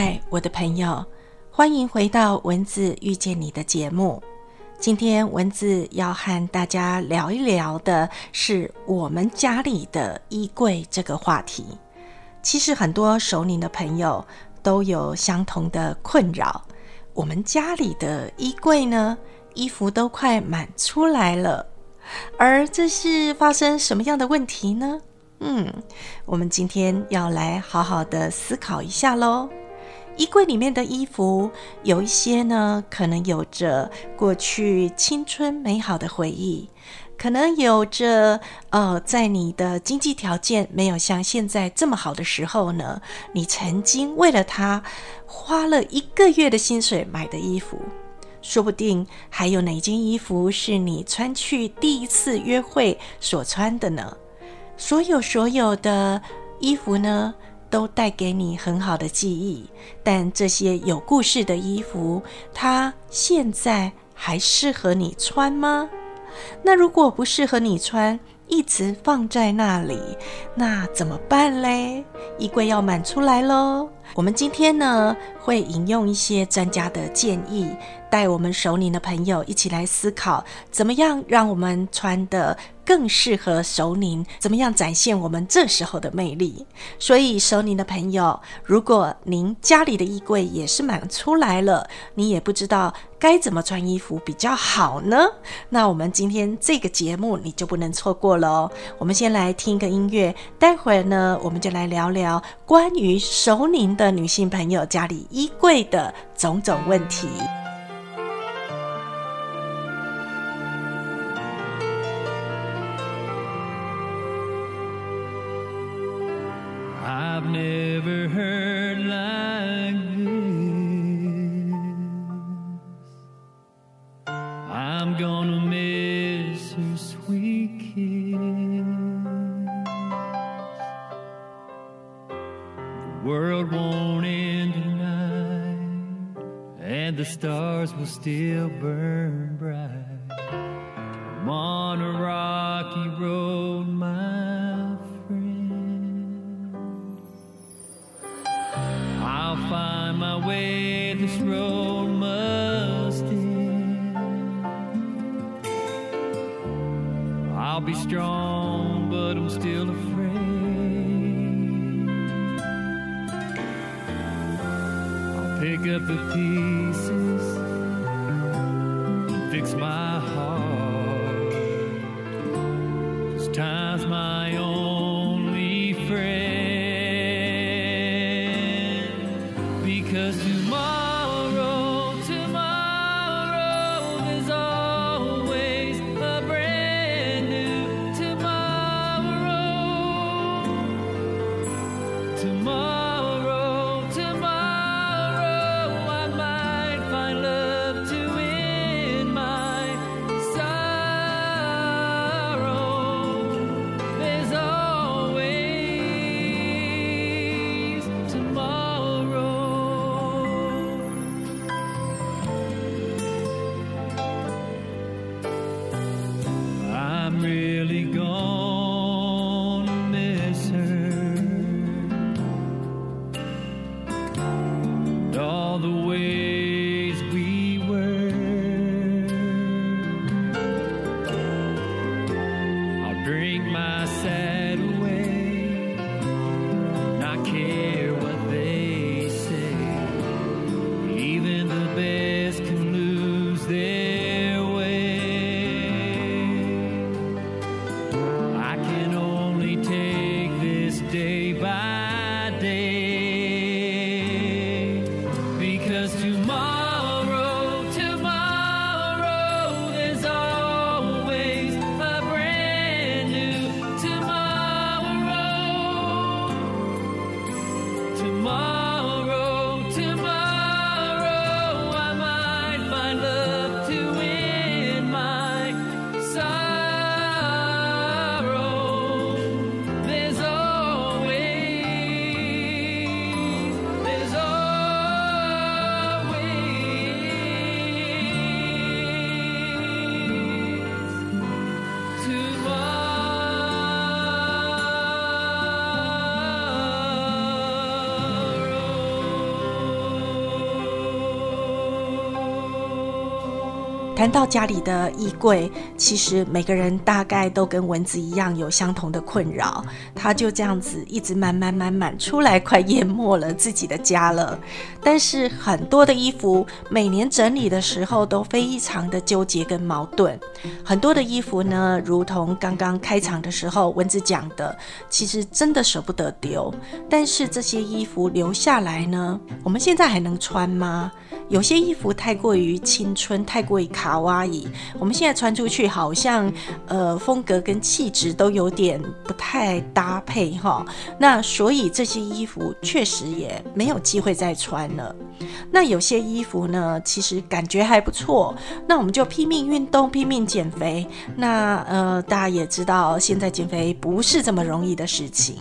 嗨，我的朋友，欢迎回到文字遇见你的节目。今天文字要和大家聊一聊的是我们家里的衣柜这个话题。其实很多熟龄的朋友都有相同的困扰。我们家里的衣柜呢，衣服都快满出来了，而这是发生什么样的问题呢？嗯，我们今天要来好好的思考一下喽。衣柜里面的衣服有一些呢，可能有着过去青春美好的回忆，可能有着呃，在你的经济条件没有像现在这么好的时候呢，你曾经为了它花了一个月的薪水买的衣服，说不定还有哪件衣服是你穿去第一次约会所穿的呢？所有所有的衣服呢，都带给你很好的记忆。但这些有故事的衣服，它现在还适合你穿吗？那如果不适合你穿，一直放在那里，那怎么办嘞？衣柜要满出来喽。我们今天呢，会引用一些专家的建议，带我们熟龄的朋友一起来思考，怎么样让我们穿的。更适合熟龄，怎么样展现我们这时候的魅力？所以熟龄的朋友，如果您家里的衣柜也是满出来了，你也不知道该怎么穿衣服比较好呢？那我们今天这个节目你就不能错过了哦。我们先来听一个音乐，待会儿呢，我们就来聊聊关于熟龄的女性朋友家里衣柜的种种问题。the deep. 谈到家里的衣柜，其实每个人大概都跟蚊子一样有相同的困扰，它就这样子一直满满满满出来，快淹没了自己的家了。但是很多的衣服每年整理的时候都非常的纠结跟矛盾，很多的衣服呢，如同刚刚开场的时候蚊子讲的，其实真的舍不得丢，但是这些衣服留下来呢，我们现在还能穿吗？有些衣服太过于青春，太过于卡哇伊，我们现在穿出去好像呃风格跟气质都有点不太搭配哈。那所以这些衣服确实也没有机会再穿了。那有些衣服呢，其实感觉还不错，那我们就拼命运动，拼命减肥。那呃，大家也知道，现在减肥不是这么容易的事情，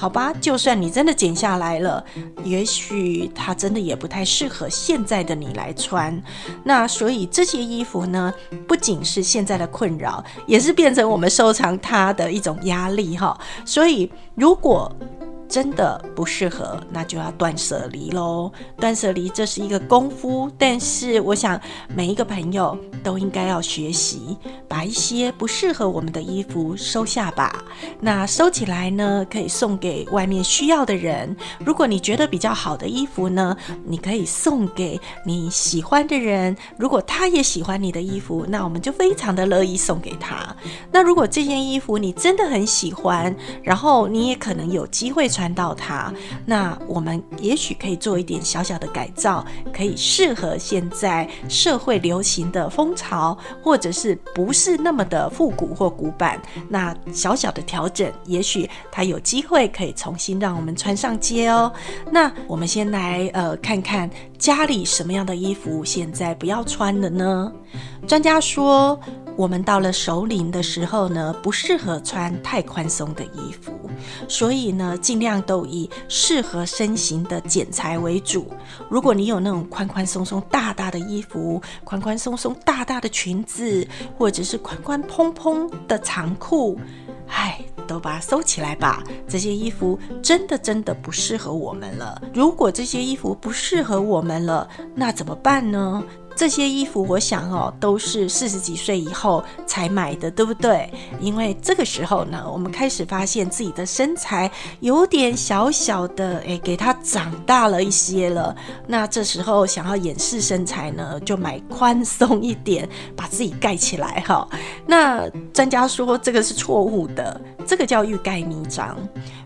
好吧？就算你真的减下来了，也许它真的也不太适合现在的你来穿。那所以这些衣服呢，不仅是现在的困扰，也是变成我们收藏它的一种压力哈。所以如果真的不适合，那就要断舍离喽。断舍离这是一个功夫，但是我想每一个朋友都应该要学习，把一些不适合我们的衣服收下吧。那收起来呢，可以送给外面需要的人。如果你觉得比较好的衣服呢，你可以送给你喜欢的人。如果他也喜欢你的衣服，那我们就非常的乐意送给他。那如果这件衣服你真的很喜欢，然后你也可能有机会穿到它，那我们也许可以做一点小小的改造，可以适合现在社会流行的风潮，或者是不是那么的复古或古板。那小小的调整，也许它有机会可以重新让我们穿上街哦。那我们先来呃看看家里什么样的衣服现在不要穿了呢？专家说，我们到了首领的时候呢，不适合穿太宽松的衣服，所以呢，尽量都以适合身形的剪裁为主。如果你有那种宽宽松松大大的衣服，宽宽松松大大的裙子，或者是宽宽蓬蓬的长裤，唉，都把它收起来吧。这些衣服真的真的不适合我们了。如果这些衣服不适合我们了，那怎么办呢？这些衣服，我想哦，都是四十几岁以后才买的，对不对？因为这个时候呢，我们开始发现自己的身材有点小小的，诶，给它长大了一些了。那这时候想要掩饰身材呢，就买宽松一点，把自己盖起来哈。那专家说这个是错误的，这个叫欲盖弥彰。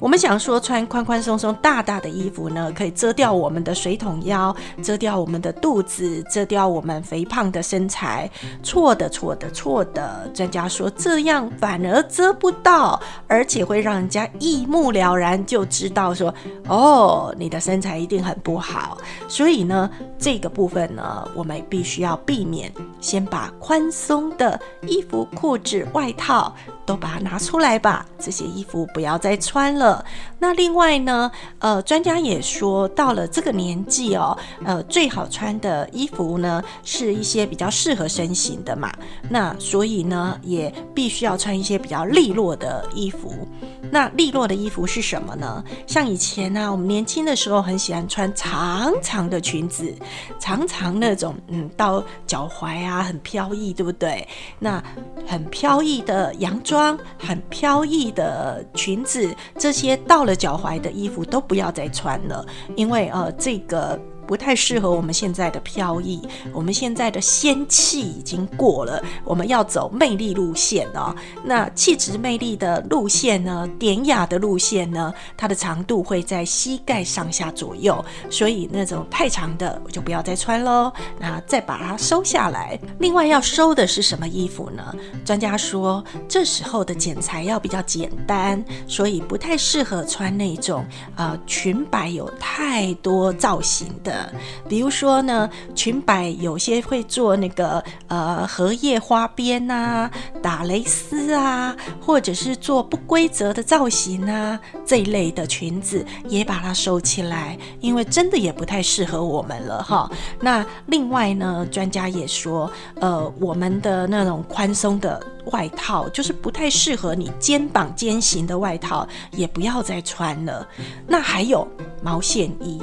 我们想说穿宽宽松松大大的衣服呢，可以遮掉我们的水桶腰，遮掉我们的肚子，遮掉我们肥胖的身材。错的，错的，错的！专家说这样反而遮不到，而且会让人家一目了然就知道说，哦，你的身材一定很不好。所以呢，这个部分呢，我们必须要避免，先把宽松的衣服、裤子、外套都把它拿出来吧。这些衣服不要再穿了。那另外呢，呃，专家也说，到了这个年纪哦，呃，最好穿的衣服呢，是一些比较适合身形的嘛。那所以呢，也必须要穿一些比较利落的衣服。那利落的衣服是什么呢？像以前呢，我们年轻的时候很喜欢穿长长的裙子，长长那种，嗯，到脚踝啊，很飘逸，对不对？那很飘逸的洋装，很飘逸的裙子，这些到了脚踝的衣服都不要再穿了，因为呃，这个。不太适合我们现在的飘逸，我们现在的仙气已经过了，我们要走魅力路线哦。那气质魅力的路线呢？典雅的路线呢？它的长度会在膝盖上下左右，所以那种太长的我就不要再穿喽。那再把它收下来。另外要收的是什么衣服呢？专家说这时候的剪裁要比较简单，所以不太适合穿那种呃裙摆有太多造型的。比如说呢，裙摆有些会做那个呃荷叶花边呐，打蕾丝啊，或者是做不规则的造型啊，这一类的裙子也把它收起来，因为真的也不太适合我们了哈。那另外呢，专家也说，呃，我们的那种宽松的外套，就是不太适合你肩膀肩型的外套，也不要再穿了。那还有毛线衣。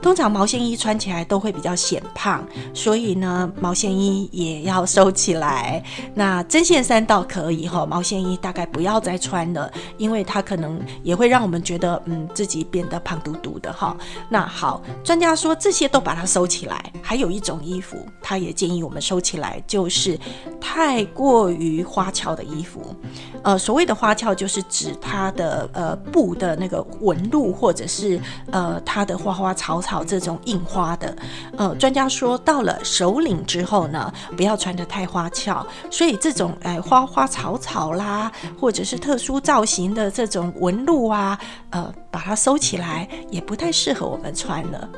通常毛线衣穿起来都会比较显胖，所以呢，毛线衣也要收起来。那针线衫倒可以哈，毛线衣大概不要再穿了，因为它可能也会让我们觉得，嗯，自己变得胖嘟嘟的哈。那好，专家说这些都把它收起来。还有一种衣服，他也建议我们收起来，就是太过于花俏的衣服。呃，所谓的花俏，就是指它的呃布的那个纹路，或者是呃它的花花草草这种印花的。呃，专家说到了首领之后呢，不要穿得太花俏，所以这种哎花花草草啦，或者是特殊造型的这种纹路啊，呃，把它收起来，也不太适合我们穿了。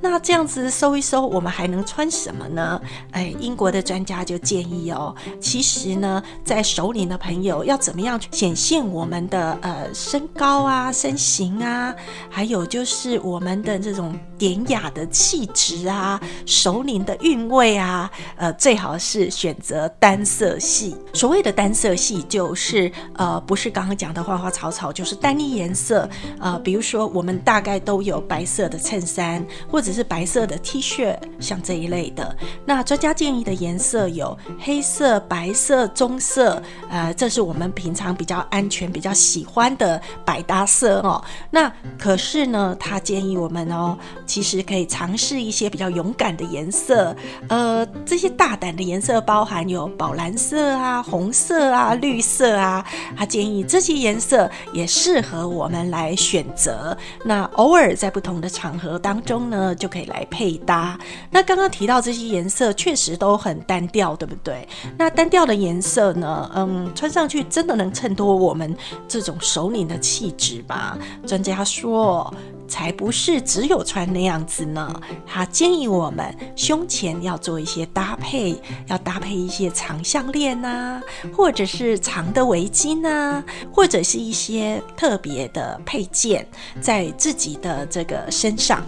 那这样子收一收，我们还能穿什么呢？哎，英国的专家就建议哦，其实呢，在首领的朋友要怎么样去显现我们的呃身高啊、身形啊，还有就是我们的这种典雅的气质啊、熟龄的韵味啊，呃，最好是选择单色系。所谓的单色系，就是呃，不是刚刚讲的花花草草，就是单一颜色。呃，比如说我们大概都有白色的衬衫，或者是白色的 T 恤，像这一类的。那专家建议的颜色有黑色、白色、棕色，呃，这是我们平常比较安全、比较喜欢的百搭色哦。那可是呢，他建议我们哦，其实可以尝试一些比较勇敢的颜色。呃，这些大胆的颜色包含有宝蓝色啊、红色啊、绿色啊。他建议这些颜色也适合我们来选择。那偶尔在不同的场合当中呢，就可以来配搭。那刚刚提到这些颜色确实都很单调，对不对？那单调的颜色呢，嗯，穿上去真的能衬托我们这种首领的气质吗？专家说。才不是只有穿那样子呢。他建议我们胸前要做一些搭配，要搭配一些长项链呐，或者是长的围巾呐，或者是一些特别的配件在自己的这个身上，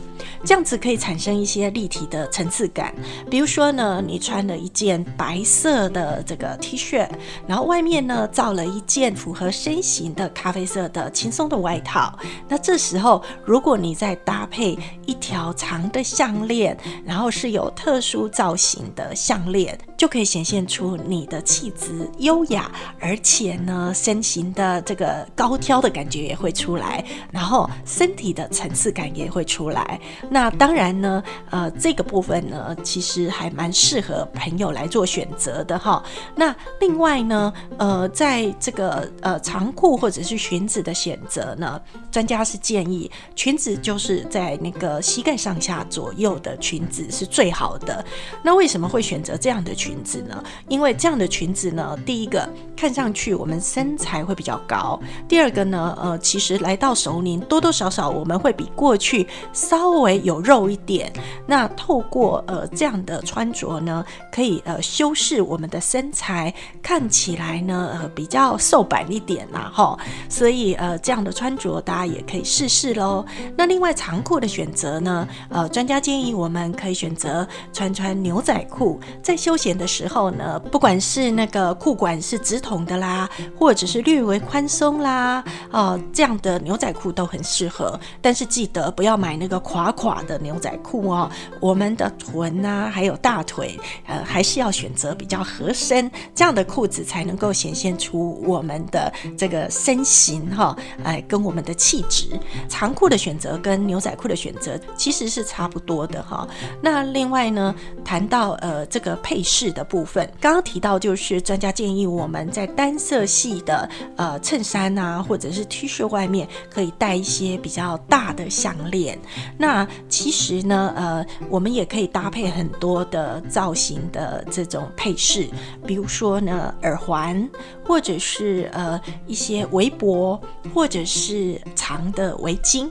这样子可以产生一些立体的层次感。比如说呢，你穿了一件白色的这个 T 恤，然后外面呢罩了一件符合身形的咖啡色的轻松的外套，那这时候如果你再搭配一条长的项链，然后是有特殊造型的项链，就可以显现出你的气质优雅，而且呢，身形的这个高挑的感觉也会出来，然后身体的层次感也会出来。那当然呢，呃，这个部分呢，其实还蛮适合朋友来做选择的哈。那另外呢，呃，在这个呃长裤或者是裙子的选择呢，专家是建议裙子就是在那个膝盖上下左右的裙子是最好的。那为什么会选择这样的裙裙子呢？因为这样的裙子呢，第一个看上去我们身材会比较高；第二个呢，呃，其实来到熟龄，多多少少我们会比过去稍微有肉一点。那透过呃这样的穿着呢，可以呃修饰我们的身材，看起来呢呃比较瘦板一点啦哈。所以呃这样的穿着大家也可以试试喽。那另外长裤的选择呢，呃专家建议我们可以选择穿穿牛仔裤，在休闲的的时候呢，不管是那个裤管是直筒的啦，或者是略微宽松啦，呃这样的牛仔裤都很适合。但是记得不要买那个垮垮的牛仔裤哦，我们的臀啊还有大腿，呃还是要选择比较合身这样的裤子，才能够显现出我们的这个身形哈，哎跟我们的气质。长裤的选择跟牛仔裤的选择其实是差不多的哈。那另外呢，谈到呃这个配饰的部分，刚刚提到就是专家建议我们在单色系的呃衬衫啊或者是 T 恤外面可以戴一些比较大的项链。那其实呢，呃，我们也可以搭配很多的造型的这种配饰，比如说呢耳环，或者是呃一些围脖，或者是长的围巾。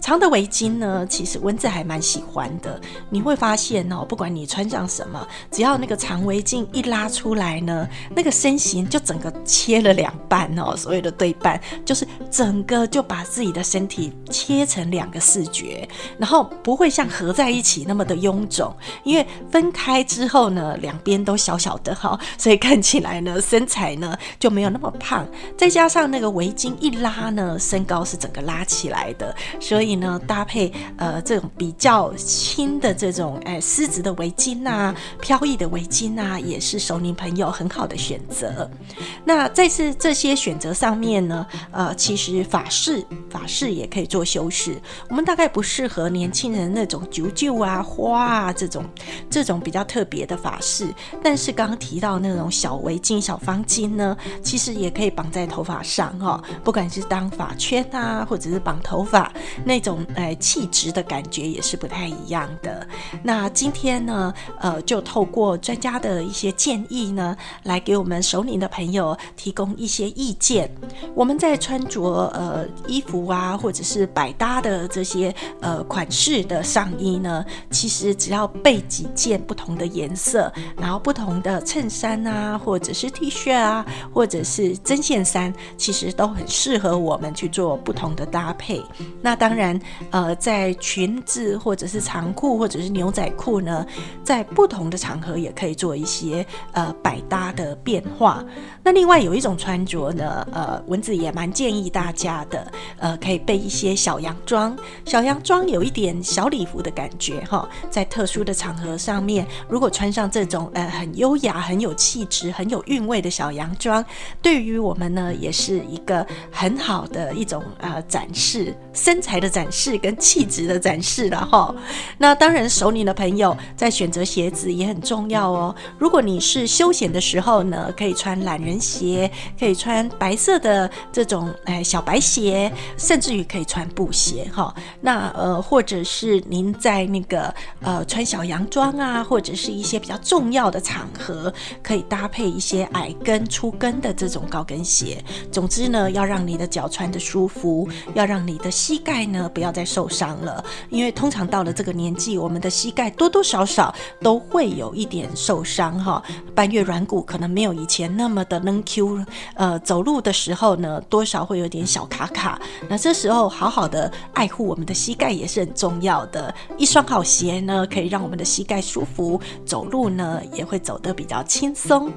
长的围巾呢，其实蚊子还蛮喜欢的。你会发现哦，不管你穿上什么，只要那个长围巾一拉出来呢，那个身形就整个切了两半哦，所谓的对半就是整个就把自己的身体切成两个视觉，然后不会像合在一起那么的臃肿，因为分开之后呢，两边都小小的哈，所以看起来呢身材呢就没有那么胖，再加上那个围巾一拉呢，身高是整个拉起来的，所以呢搭配呃这种比较轻的这种哎丝质的围巾啊，飘逸的围巾啊，也是熟龄朋友很好的选择。那在是这些选择上面呢，呃，其实法式法式也可以做修饰。我们大概不适合年轻人那种九九啊、花啊这种这种比较特别的法式，但是刚刚提到那种小围巾、小方巾呢，其实也可以绑在头发上哈、不管是当发圈啊，或者是绑头发，那种呃气质的感觉也是不太一样的。那今天呢，呃，就透过专家的一些建议呢，来给我们首领的朋友提供一些意见。我们在穿着呃衣服啊，或者是百搭的这些呃款式的上衣呢，其实只要备几件不同的颜色，然后不同的衬衫啊，或者是 T 恤啊，或者是针线衫，其实都很适合我们去做不同的搭配。那当然，呃，在裙子或者是长裤或者是牛仔裤呢，在不同的场合也可以做一些呃百搭的变化。那另外有一种穿着呢，呃，蚊子也蛮建议大家的，呃，可以备一些小洋装。小洋装有一点小礼服的感觉哈，在特殊的场合上面，如果穿上这种呃很优雅、很有气质、很有韵味的小洋装，对于我们呢也是一个很好的一种呃展示身材的展示跟气质的展示了哈。那当然，熟龄的朋友在选择鞋子也很重要哦。如果你是休闲的时候呢，可以穿懒人鞋，可以穿白色的这种哎小白鞋，甚至于可以穿布鞋哈。那呃，或者是您在那个呃穿小洋装啊，或者是一些比较重要的场合，可以搭配一些矮跟粗跟的这种高跟鞋。总之呢，要让你的脚穿的舒服，要让你的膝盖呢不要再受伤了，因为通常到了这个年纪，我们的膝盖多多少少都会有一点受伤哈。半月软骨可能没有以前那么的能 Q，呃，走路的时候呢，多少会有点小卡卡。那这时候好好的爱护我们的膝盖也是很重要的。一双好鞋呢，可以让我们的膝盖舒服，走路呢也会走得比较轻松。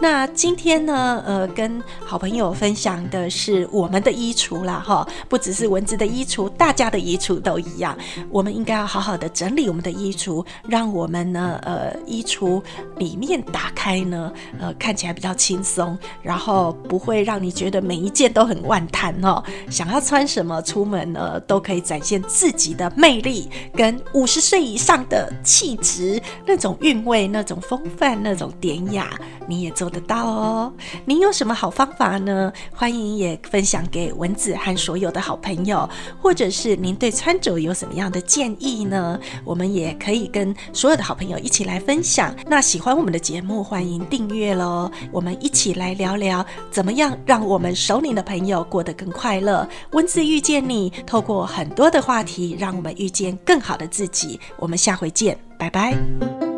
那今天呢，呃，跟好朋友分享的是我们的衣橱啦，哈，不只是蚊子的衣橱，大家的衣橱都一样。我们应该要好好的整理我们的衣橱，让我们呢，呃，衣橱里面打开呢，呃，看起来比较轻松，然后不会让你觉得每一件都很万谈哦。想要穿什么出门呢，都可以展现自己的魅力跟五十岁以上的气质，那种韵味、那种风范、那种典雅，你也做得到哦。您有什么好方法呢？欢迎也分享给蚊子和所有的好朋友，或者是您对穿着有什么样的建议呢？我们也可以跟所有的好朋友一起来分享。那喜欢我们的节目，欢迎订阅喽。我们一起来聊聊怎么样让我们熟龄的朋友过得更快乐。蚊子遇见你，透过很多的话题，让我们遇见更好的自己。我们下回见，拜拜。